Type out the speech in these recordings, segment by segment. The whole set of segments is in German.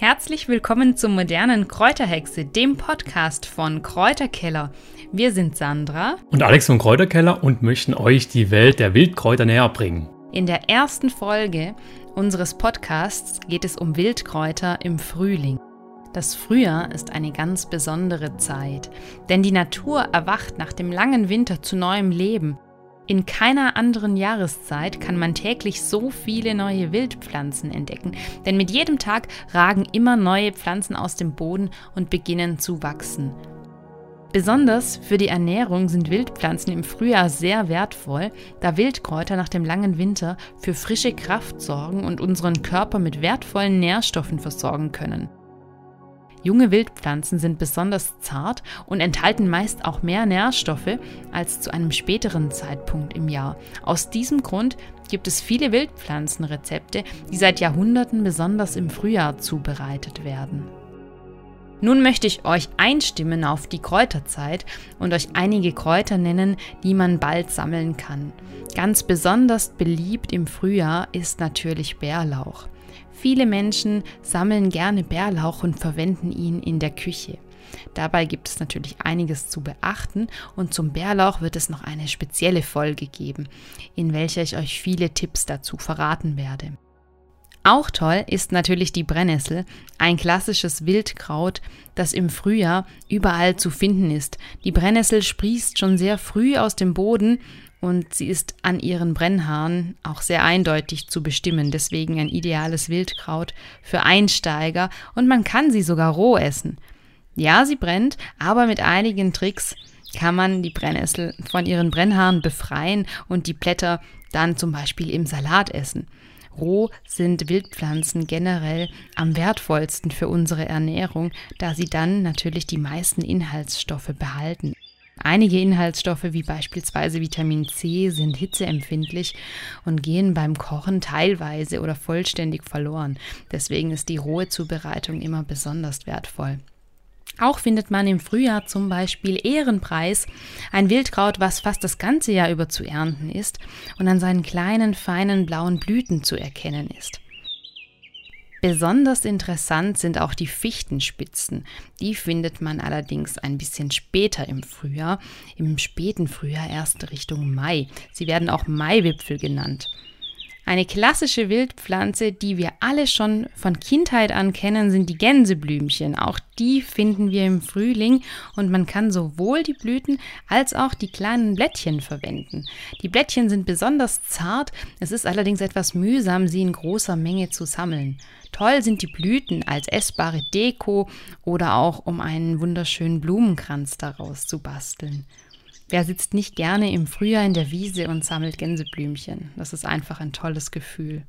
Herzlich willkommen zum modernen Kräuterhexe, dem Podcast von Kräuterkeller. Wir sind Sandra und Alex von Kräuterkeller und möchten euch die Welt der Wildkräuter näher bringen. In der ersten Folge unseres Podcasts geht es um Wildkräuter im Frühling. Das Frühjahr ist eine ganz besondere Zeit, denn die Natur erwacht nach dem langen Winter zu neuem Leben in keiner anderen Jahreszeit kann man täglich so viele neue Wildpflanzen entdecken, denn mit jedem Tag ragen immer neue Pflanzen aus dem Boden und beginnen zu wachsen. Besonders für die Ernährung sind Wildpflanzen im Frühjahr sehr wertvoll, da Wildkräuter nach dem langen Winter für frische Kraft sorgen und unseren Körper mit wertvollen Nährstoffen versorgen können. Junge Wildpflanzen sind besonders zart und enthalten meist auch mehr Nährstoffe als zu einem späteren Zeitpunkt im Jahr. Aus diesem Grund gibt es viele Wildpflanzenrezepte, die seit Jahrhunderten besonders im Frühjahr zubereitet werden. Nun möchte ich euch einstimmen auf die Kräuterzeit und euch einige Kräuter nennen, die man bald sammeln kann. Ganz besonders beliebt im Frühjahr ist natürlich Bärlauch. Viele Menschen sammeln gerne Bärlauch und verwenden ihn in der Küche. Dabei gibt es natürlich einiges zu beachten und zum Bärlauch wird es noch eine spezielle Folge geben, in welcher ich euch viele Tipps dazu verraten werde. Auch toll ist natürlich die Brennnessel, ein klassisches Wildkraut, das im Frühjahr überall zu finden ist. Die Brennnessel sprießt schon sehr früh aus dem Boden und sie ist an ihren Brennhaaren auch sehr eindeutig zu bestimmen, deswegen ein ideales Wildkraut für Einsteiger und man kann sie sogar roh essen. Ja, sie brennt, aber mit einigen Tricks kann man die Brennnessel von ihren Brennhaaren befreien und die Blätter dann zum Beispiel im Salat essen. Roh sind Wildpflanzen generell am wertvollsten für unsere Ernährung, da sie dann natürlich die meisten Inhaltsstoffe behalten. Einige Inhaltsstoffe wie beispielsweise Vitamin C sind hitzeempfindlich und gehen beim Kochen teilweise oder vollständig verloren. Deswegen ist die rohe Zubereitung immer besonders wertvoll. Auch findet man im Frühjahr zum Beispiel Ehrenpreis, ein Wildkraut, was fast das ganze Jahr über zu ernten ist und an seinen kleinen, feinen blauen Blüten zu erkennen ist. Besonders interessant sind auch die Fichtenspitzen. Die findet man allerdings ein bisschen später im Frühjahr, im späten Frühjahr erst Richtung Mai. Sie werden auch Maiwipfel genannt. Eine klassische Wildpflanze, die wir alle schon von Kindheit an kennen, sind die Gänseblümchen. Auch die finden wir im Frühling und man kann sowohl die Blüten als auch die kleinen Blättchen verwenden. Die Blättchen sind besonders zart, es ist allerdings etwas mühsam, sie in großer Menge zu sammeln. Toll sind die Blüten als essbare Deko oder auch um einen wunderschönen Blumenkranz daraus zu basteln. Wer sitzt nicht gerne im Frühjahr in der Wiese und sammelt Gänseblümchen? Das ist einfach ein tolles Gefühl.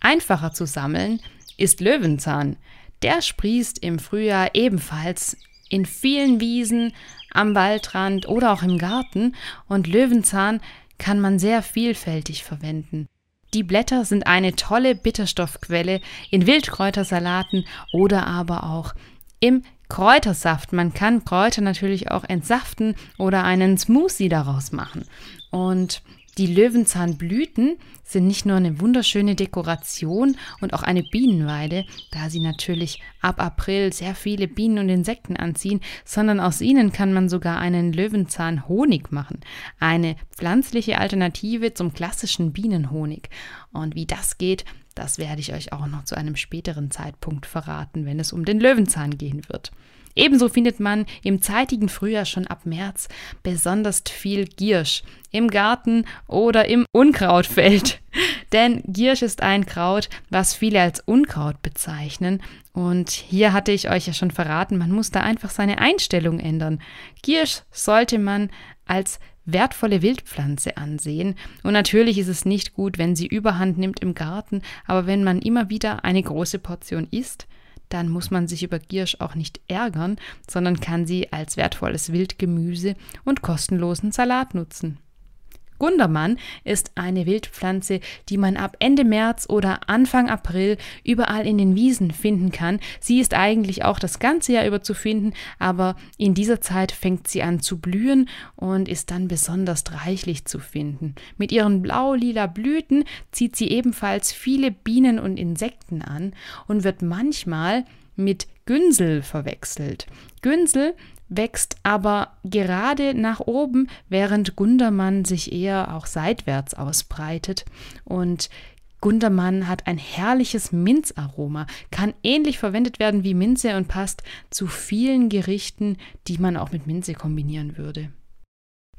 Einfacher zu sammeln ist Löwenzahn. Der sprießt im Frühjahr ebenfalls in vielen Wiesen, am Waldrand oder auch im Garten und Löwenzahn kann man sehr vielfältig verwenden. Die Blätter sind eine tolle Bitterstoffquelle in Wildkräutersalaten oder aber auch im Kräutersaft. Man kann Kräuter natürlich auch entsaften oder einen Smoothie daraus machen. Und die Löwenzahnblüten sind nicht nur eine wunderschöne Dekoration und auch eine Bienenweide, da sie natürlich ab April sehr viele Bienen und Insekten anziehen, sondern aus ihnen kann man sogar einen Löwenzahnhonig machen. Eine pflanzliche Alternative zum klassischen Bienenhonig. Und wie das geht, das werde ich euch auch noch zu einem späteren Zeitpunkt verraten, wenn es um den Löwenzahn gehen wird. Ebenso findet man im zeitigen Frühjahr schon ab März besonders viel Giersch im Garten oder im Unkrautfeld. Denn Giersch ist ein Kraut, was viele als Unkraut bezeichnen. Und hier hatte ich euch ja schon verraten, man muss da einfach seine Einstellung ändern. Giersch sollte man als wertvolle Wildpflanze ansehen. Und natürlich ist es nicht gut, wenn sie überhand nimmt im Garten, aber wenn man immer wieder eine große Portion isst, dann muss man sich über Giersch auch nicht ärgern, sondern kann sie als wertvolles Wildgemüse und kostenlosen Salat nutzen. Gundermann ist eine Wildpflanze, die man ab Ende März oder Anfang April überall in den Wiesen finden kann. Sie ist eigentlich auch das ganze Jahr über zu finden, aber in dieser Zeit fängt sie an zu blühen und ist dann besonders reichlich zu finden. Mit ihren blau-lila Blüten zieht sie ebenfalls viele Bienen und Insekten an und wird manchmal mit Günsel verwechselt. Günsel wächst aber gerade nach oben, während Gundermann sich eher auch seitwärts ausbreitet. Und Gundermann hat ein herrliches Minzaroma, kann ähnlich verwendet werden wie Minze und passt zu vielen Gerichten, die man auch mit Minze kombinieren würde.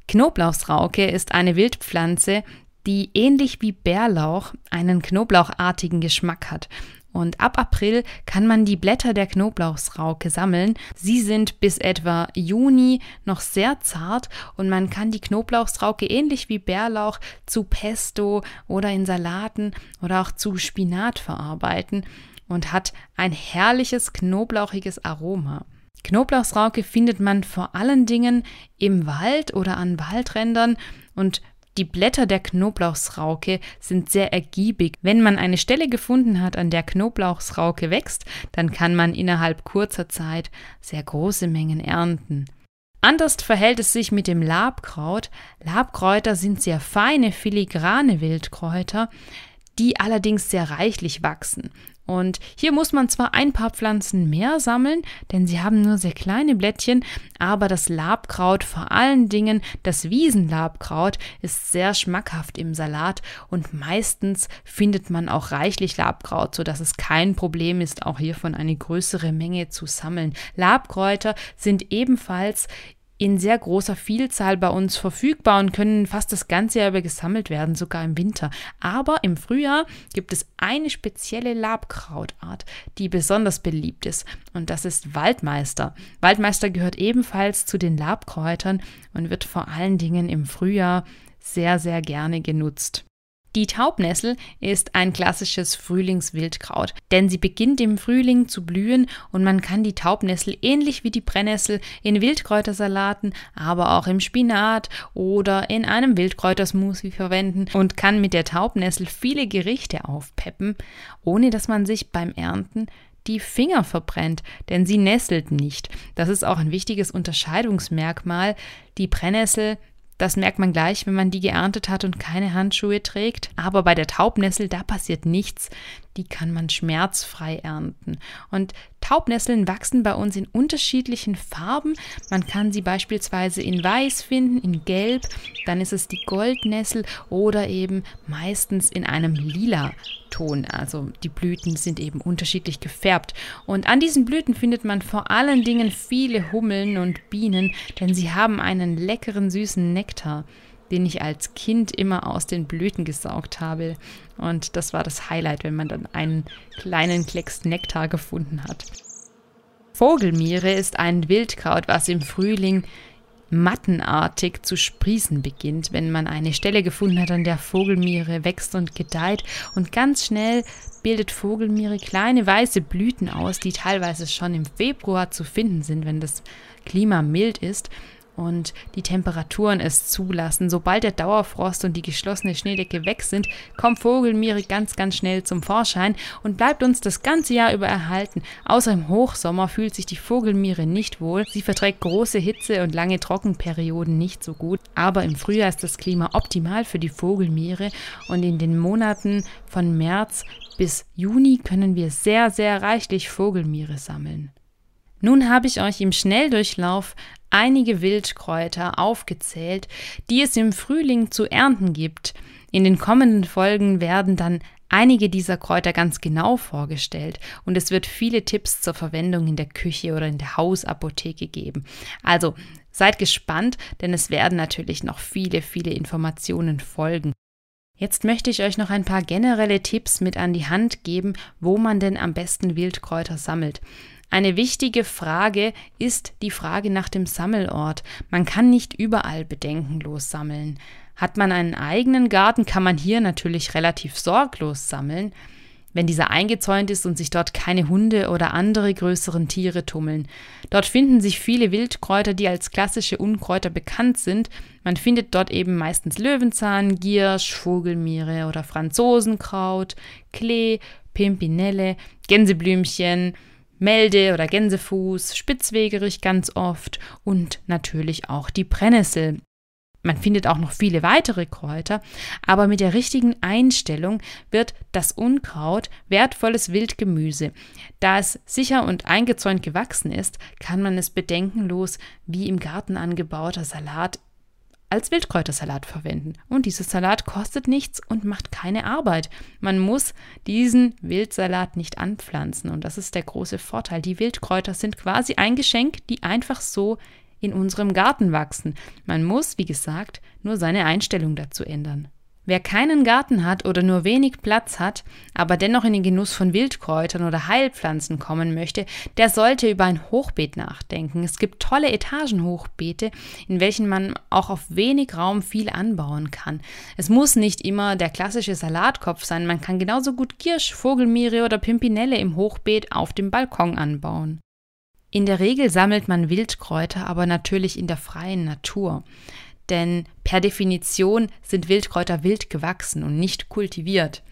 Knoblauchsrauke ist eine Wildpflanze, die ähnlich wie Bärlauch einen knoblauchartigen Geschmack hat. Und ab April kann man die Blätter der Knoblauchsrauke sammeln. Sie sind bis etwa Juni noch sehr zart und man kann die Knoblauchsrauke ähnlich wie Bärlauch zu Pesto oder in Salaten oder auch zu Spinat verarbeiten und hat ein herrliches knoblauchiges Aroma. Knoblauchsrauke findet man vor allen Dingen im Wald oder an Waldrändern und die Blätter der Knoblauchsrauke sind sehr ergiebig. Wenn man eine Stelle gefunden hat, an der Knoblauchsrauke wächst, dann kann man innerhalb kurzer Zeit sehr große Mengen ernten. Anders verhält es sich mit dem Labkraut. Labkräuter sind sehr feine, filigrane Wildkräuter, die allerdings sehr reichlich wachsen. Und hier muss man zwar ein paar Pflanzen mehr sammeln, denn sie haben nur sehr kleine Blättchen, aber das Labkraut, vor allen Dingen das Wiesenlabkraut, ist sehr schmackhaft im Salat und meistens findet man auch reichlich Labkraut, sodass es kein Problem ist, auch hiervon eine größere Menge zu sammeln. Labkräuter sind ebenfalls in sehr großer Vielzahl bei uns verfügbar und können fast das ganze Jahr über gesammelt werden, sogar im Winter. Aber im Frühjahr gibt es eine spezielle Labkrautart, die besonders beliebt ist und das ist Waldmeister. Waldmeister gehört ebenfalls zu den Labkräutern und wird vor allen Dingen im Frühjahr sehr, sehr gerne genutzt. Die Taubnessel ist ein klassisches Frühlingswildkraut, denn sie beginnt im Frühling zu blühen und man kann die Taubnessel ähnlich wie die Brennnessel in Wildkräutersalaten, aber auch im Spinat oder in einem Wildkräutersmoothie verwenden und kann mit der Taubnessel viele Gerichte aufpeppen, ohne dass man sich beim Ernten die Finger verbrennt, denn sie nesselt nicht. Das ist auch ein wichtiges Unterscheidungsmerkmal. Die Brennnessel das merkt man gleich, wenn man die geerntet hat und keine Handschuhe trägt. Aber bei der Taubnessel, da passiert nichts. Die kann man schmerzfrei ernten. Und Taubnesseln wachsen bei uns in unterschiedlichen Farben. Man kann sie beispielsweise in Weiß finden, in Gelb, dann ist es die Goldnessel oder eben meistens in einem lila Ton. Also die Blüten sind eben unterschiedlich gefärbt. Und an diesen Blüten findet man vor allen Dingen viele Hummeln und Bienen, denn sie haben einen leckeren, süßen Nektar den ich als Kind immer aus den Blüten gesaugt habe. Und das war das Highlight, wenn man dann einen kleinen Klecks Nektar gefunden hat. Vogelmiere ist ein Wildkraut, was im Frühling mattenartig zu sprießen beginnt, wenn man eine Stelle gefunden hat, an der Vogelmiere wächst und gedeiht. Und ganz schnell bildet Vogelmiere kleine weiße Blüten aus, die teilweise schon im Februar zu finden sind, wenn das Klima mild ist und die Temperaturen es zulassen. Sobald der Dauerfrost und die geschlossene Schneedecke weg sind, kommt Vogelmiere ganz, ganz schnell zum Vorschein und bleibt uns das ganze Jahr über erhalten. Außer im Hochsommer fühlt sich die Vogelmiere nicht wohl. Sie verträgt große Hitze und lange Trockenperioden nicht so gut. Aber im Frühjahr ist das Klima optimal für die Vogelmiere und in den Monaten von März bis Juni können wir sehr, sehr reichlich Vogelmiere sammeln. Nun habe ich euch im Schnelldurchlauf einige Wildkräuter aufgezählt, die es im Frühling zu ernten gibt. In den kommenden Folgen werden dann einige dieser Kräuter ganz genau vorgestellt und es wird viele Tipps zur Verwendung in der Küche oder in der Hausapotheke geben. Also seid gespannt, denn es werden natürlich noch viele, viele Informationen folgen. Jetzt möchte ich euch noch ein paar generelle Tipps mit an die Hand geben, wo man denn am besten Wildkräuter sammelt. Eine wichtige Frage ist die Frage nach dem Sammelort. Man kann nicht überall bedenkenlos sammeln. Hat man einen eigenen Garten, kann man hier natürlich relativ sorglos sammeln. wenn dieser eingezäunt ist und sich dort keine Hunde oder andere größeren Tiere tummeln. Dort finden sich viele Wildkräuter, die als klassische Unkräuter bekannt sind. Man findet dort eben meistens Löwenzahn, Giersch, Vogelmiere oder Franzosenkraut, Klee, Pimpinelle, Gänseblümchen, Melde oder Gänsefuß, Spitzwegerich ganz oft und natürlich auch die Brennnessel. Man findet auch noch viele weitere Kräuter, aber mit der richtigen Einstellung wird das Unkraut wertvolles Wildgemüse. Da es sicher und eingezäunt gewachsen ist, kann man es bedenkenlos wie im Garten angebauter Salat als Wildkräutersalat verwenden. Und dieser Salat kostet nichts und macht keine Arbeit. Man muss diesen Wildsalat nicht anpflanzen und das ist der große Vorteil. Die Wildkräuter sind quasi ein Geschenk, die einfach so in unserem Garten wachsen. Man muss, wie gesagt, nur seine Einstellung dazu ändern. Wer keinen Garten hat oder nur wenig Platz hat, aber dennoch in den Genuss von Wildkräutern oder Heilpflanzen kommen möchte, der sollte über ein Hochbeet nachdenken. Es gibt tolle Etagenhochbeete, in welchen man auch auf wenig Raum viel anbauen kann. Es muss nicht immer der klassische Salatkopf sein, man kann genauso gut Kirsch, Vogelmiere oder Pimpinelle im Hochbeet auf dem Balkon anbauen. In der Regel sammelt man Wildkräuter aber natürlich in der freien Natur. Denn per Definition sind Wildkräuter wild gewachsen und nicht kultiviert.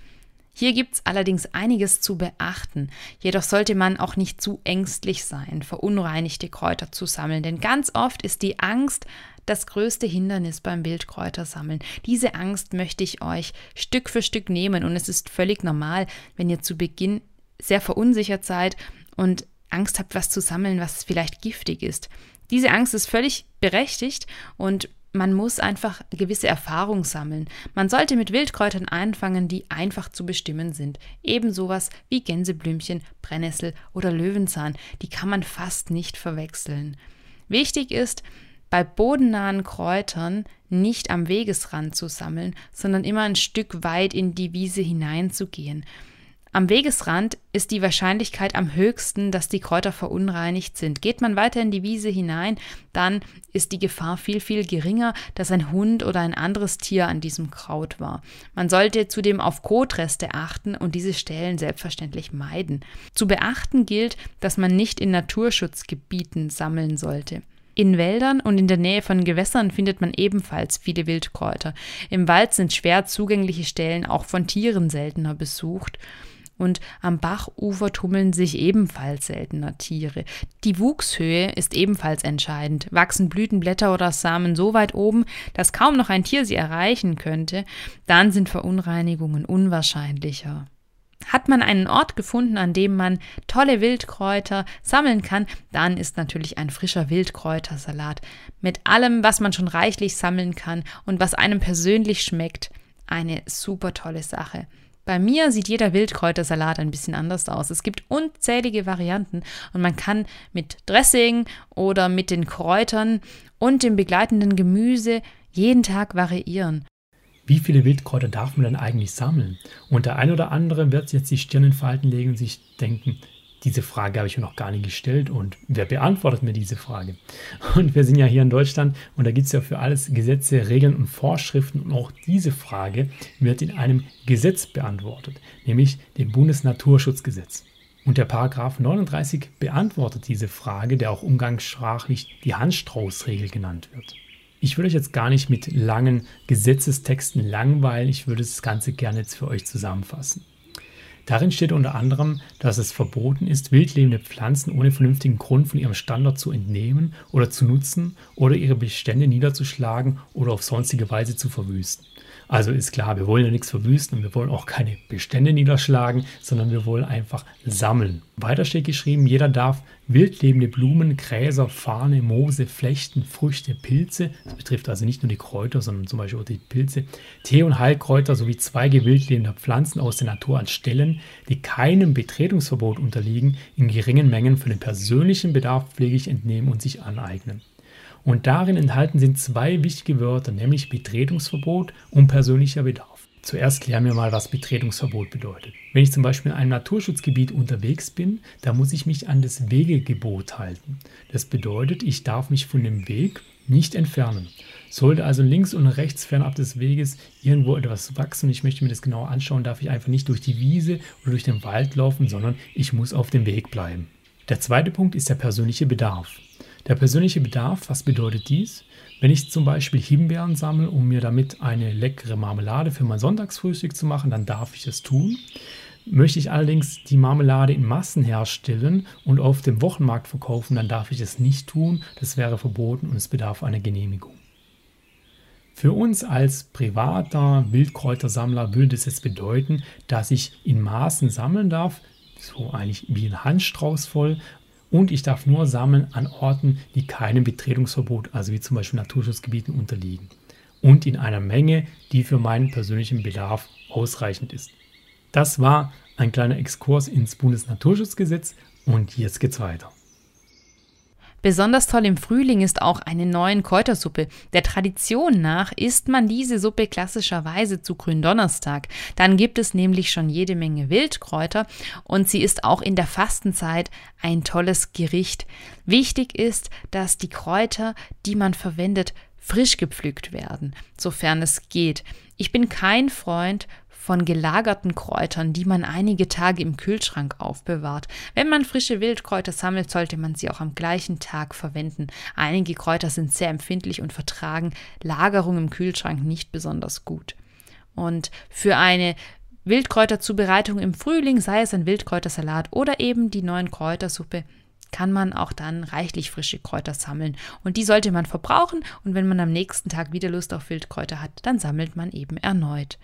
Hier gibt es allerdings einiges zu beachten, jedoch sollte man auch nicht zu ängstlich sein, verunreinigte Kräuter zu sammeln, denn ganz oft ist die Angst das größte Hindernis beim Wildkräutersammeln. Diese Angst möchte ich euch Stück für Stück nehmen und es ist völlig normal, wenn ihr zu Beginn sehr verunsichert seid und Angst habt, was zu sammeln, was vielleicht giftig ist. Diese Angst ist völlig berechtigt und man muss einfach gewisse Erfahrung sammeln. Man sollte mit Wildkräutern anfangen, die einfach zu bestimmen sind. Eben sowas wie Gänseblümchen, Brennnessel oder Löwenzahn. Die kann man fast nicht verwechseln. Wichtig ist, bei bodennahen Kräutern nicht am Wegesrand zu sammeln, sondern immer ein Stück weit in die Wiese hineinzugehen. Am Wegesrand ist die Wahrscheinlichkeit am höchsten, dass die Kräuter verunreinigt sind. Geht man weiter in die Wiese hinein, dann ist die Gefahr viel, viel geringer, dass ein Hund oder ein anderes Tier an diesem Kraut war. Man sollte zudem auf Kotreste achten und diese Stellen selbstverständlich meiden. Zu beachten gilt, dass man nicht in Naturschutzgebieten sammeln sollte. In Wäldern und in der Nähe von Gewässern findet man ebenfalls viele Wildkräuter. Im Wald sind schwer zugängliche Stellen auch von Tieren seltener besucht und am Bachufer tummeln sich ebenfalls seltener Tiere. Die Wuchshöhe ist ebenfalls entscheidend. Wachsen Blütenblätter oder Samen so weit oben, dass kaum noch ein Tier sie erreichen könnte, dann sind Verunreinigungen unwahrscheinlicher. Hat man einen Ort gefunden, an dem man tolle Wildkräuter sammeln kann, dann ist natürlich ein frischer Wildkräutersalat mit allem, was man schon reichlich sammeln kann und was einem persönlich schmeckt, eine super tolle Sache. Bei mir sieht jeder Wildkräutersalat ein bisschen anders aus. Es gibt unzählige Varianten und man kann mit Dressing oder mit den Kräutern und dem begleitenden Gemüse jeden Tag variieren. Wie viele Wildkräuter darf man denn eigentlich sammeln? Und der ein oder andere wird jetzt die Stirn in Falten legen und sich denken, diese Frage habe ich mir noch gar nicht gestellt und wer beantwortet mir diese Frage? Und wir sind ja hier in Deutschland und da gibt es ja für alles Gesetze, Regeln und Vorschriften und auch diese Frage wird in einem Gesetz beantwortet, nämlich dem Bundesnaturschutzgesetz. Und der Paragraph 39 beantwortet diese Frage, der auch umgangssprachlich die Handstraußregel genannt wird. Ich würde euch jetzt gar nicht mit langen Gesetzestexten langweilen, ich würde das Ganze gerne jetzt für euch zusammenfassen. Darin steht unter anderem, dass es verboten ist, wildlebende Pflanzen ohne vernünftigen Grund von ihrem Standort zu entnehmen oder zu nutzen oder ihre Bestände niederzuschlagen oder auf sonstige Weise zu verwüsten. Also ist klar, wir wollen ja nichts verwüsten und wir wollen auch keine Bestände niederschlagen, sondern wir wollen einfach sammeln. Weiter steht geschrieben, jeder darf wildlebende Blumen, Gräser, Farne, Moose, Flechten, Früchte, Pilze, das betrifft also nicht nur die Kräuter, sondern zum Beispiel auch die Pilze, Tee- und Heilkräuter sowie Zweige wildlebender Pflanzen aus der Natur an Stellen, die keinem Betretungsverbot unterliegen, in geringen Mengen für den persönlichen Bedarf pflegig entnehmen und sich aneignen. Und darin enthalten sind zwei wichtige Wörter, nämlich Betretungsverbot und persönlicher Bedarf. Zuerst klären wir mal, was Betretungsverbot bedeutet. Wenn ich zum Beispiel in einem Naturschutzgebiet unterwegs bin, dann muss ich mich an das Wegegebot halten. Das bedeutet, ich darf mich von dem Weg nicht entfernen. Sollte also links und rechts fernab des Weges irgendwo etwas wachsen und ich möchte mir das genauer anschauen, darf ich einfach nicht durch die Wiese oder durch den Wald laufen, sondern ich muss auf dem Weg bleiben. Der zweite Punkt ist der persönliche Bedarf. Der persönliche Bedarf, was bedeutet dies? Wenn ich zum Beispiel Himbeeren sammle, um mir damit eine leckere Marmelade für mein Sonntagsfrühstück zu machen, dann darf ich es tun. Möchte ich allerdings die Marmelade in Massen herstellen und auf dem Wochenmarkt verkaufen, dann darf ich es nicht tun. Das wäre verboten und es bedarf einer Genehmigung. Für uns als privater Wildkräutersammler würde es jetzt bedeuten, dass ich in Maßen sammeln darf, so eigentlich wie ein Handstrauß voll. Und ich darf nur sammeln an Orten, die keinem Betretungsverbot, also wie zum Beispiel Naturschutzgebieten, unterliegen. Und in einer Menge, die für meinen persönlichen Bedarf ausreichend ist. Das war ein kleiner Exkurs ins Bundesnaturschutzgesetz und jetzt geht's weiter. Besonders toll im Frühling ist auch eine neuen Kräutersuppe. Der Tradition nach isst man diese Suppe klassischerweise zu Gründonnerstag. Dann gibt es nämlich schon jede Menge Wildkräuter und sie ist auch in der Fastenzeit ein tolles Gericht. Wichtig ist, dass die Kräuter, die man verwendet, frisch gepflückt werden, sofern es geht. Ich bin kein Freund von gelagerten Kräutern, die man einige Tage im Kühlschrank aufbewahrt. Wenn man frische Wildkräuter sammelt, sollte man sie auch am gleichen Tag verwenden. Einige Kräuter sind sehr empfindlich und vertragen Lagerung im Kühlschrank nicht besonders gut. Und für eine Wildkräuterzubereitung im Frühling, sei es ein Wildkräutersalat oder eben die neuen Kräutersuppe, kann man auch dann reichlich frische Kräuter sammeln. Und die sollte man verbrauchen und wenn man am nächsten Tag wieder Lust auf Wildkräuter hat, dann sammelt man eben erneut.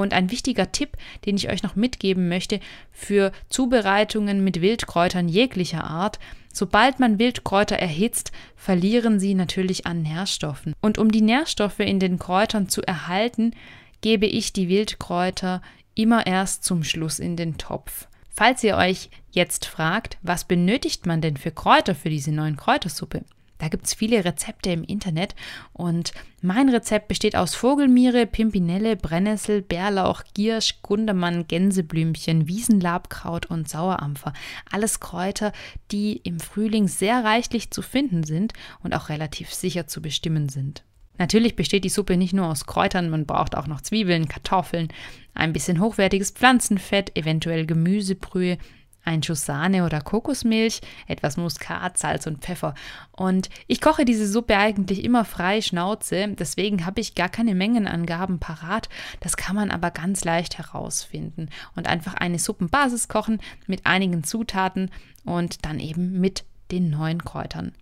Und ein wichtiger Tipp, den ich euch noch mitgeben möchte für Zubereitungen mit Wildkräutern jeglicher Art, sobald man Wildkräuter erhitzt, verlieren sie natürlich an Nährstoffen. Und um die Nährstoffe in den Kräutern zu erhalten, gebe ich die Wildkräuter immer erst zum Schluss in den Topf. Falls ihr euch jetzt fragt, was benötigt man denn für Kräuter für diese neuen Kräutersuppe? Da gibt es viele Rezepte im Internet und mein Rezept besteht aus Vogelmiere, Pimpinelle, Brennnessel, Bärlauch, Giersch, Gundermann, Gänseblümchen, Wiesenlabkraut und Sauerampfer. Alles Kräuter, die im Frühling sehr reichlich zu finden sind und auch relativ sicher zu bestimmen sind. Natürlich besteht die Suppe nicht nur aus Kräutern, man braucht auch noch Zwiebeln, Kartoffeln, ein bisschen hochwertiges Pflanzenfett, eventuell Gemüsebrühe, ein Schuss Sahne oder Kokosmilch, etwas Muskat, Salz und Pfeffer. Und ich koche diese Suppe eigentlich immer frei Schnauze, deswegen habe ich gar keine Mengenangaben parat. Das kann man aber ganz leicht herausfinden und einfach eine Suppenbasis kochen mit einigen Zutaten und dann eben mit den neuen Kräutern.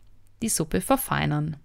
Die Suppe verfeinern.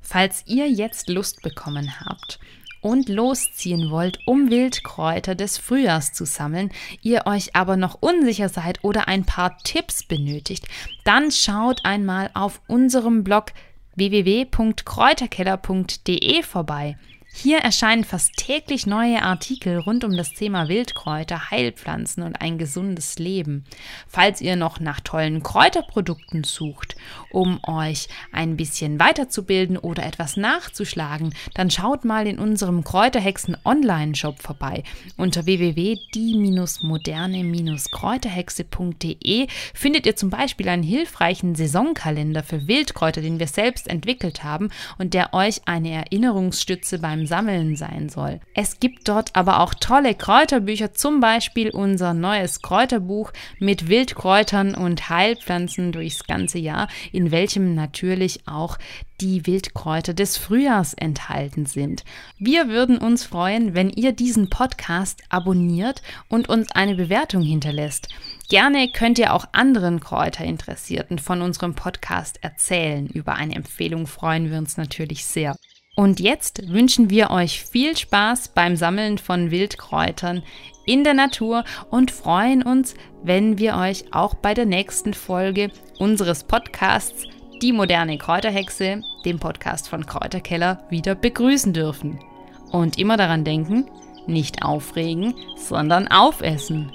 Falls ihr jetzt Lust bekommen habt und losziehen wollt, um Wildkräuter des Frühjahrs zu sammeln, ihr euch aber noch unsicher seid oder ein paar Tipps benötigt, dann schaut einmal auf unserem Blog www.kräuterkeller.de vorbei. Hier erscheinen fast täglich neue Artikel rund um das Thema Wildkräuter, Heilpflanzen und ein gesundes Leben. Falls ihr noch nach tollen Kräuterprodukten sucht, um euch ein bisschen weiterzubilden oder etwas nachzuschlagen, dann schaut mal in unserem Kräuterhexen Online-Shop vorbei. Unter www.die-moderne-kräuterhexe.de findet ihr zum Beispiel einen hilfreichen Saisonkalender für Wildkräuter, den wir selbst entwickelt haben und der euch eine Erinnerungsstütze beim Sammeln sein soll. Es gibt dort aber auch tolle Kräuterbücher, zum Beispiel unser neues Kräuterbuch mit Wildkräutern und Heilpflanzen durchs ganze Jahr, in welchem natürlich auch die Wildkräuter des Frühjahrs enthalten sind. Wir würden uns freuen, wenn ihr diesen Podcast abonniert und uns eine Bewertung hinterlässt. Gerne könnt ihr auch anderen Kräuterinteressierten von unserem Podcast erzählen. Über eine Empfehlung freuen wir uns natürlich sehr. Und jetzt wünschen wir euch viel Spaß beim Sammeln von Wildkräutern in der Natur und freuen uns, wenn wir euch auch bei der nächsten Folge unseres Podcasts Die moderne Kräuterhexe, dem Podcast von Kräuterkeller, wieder begrüßen dürfen. Und immer daran denken, nicht aufregen, sondern aufessen.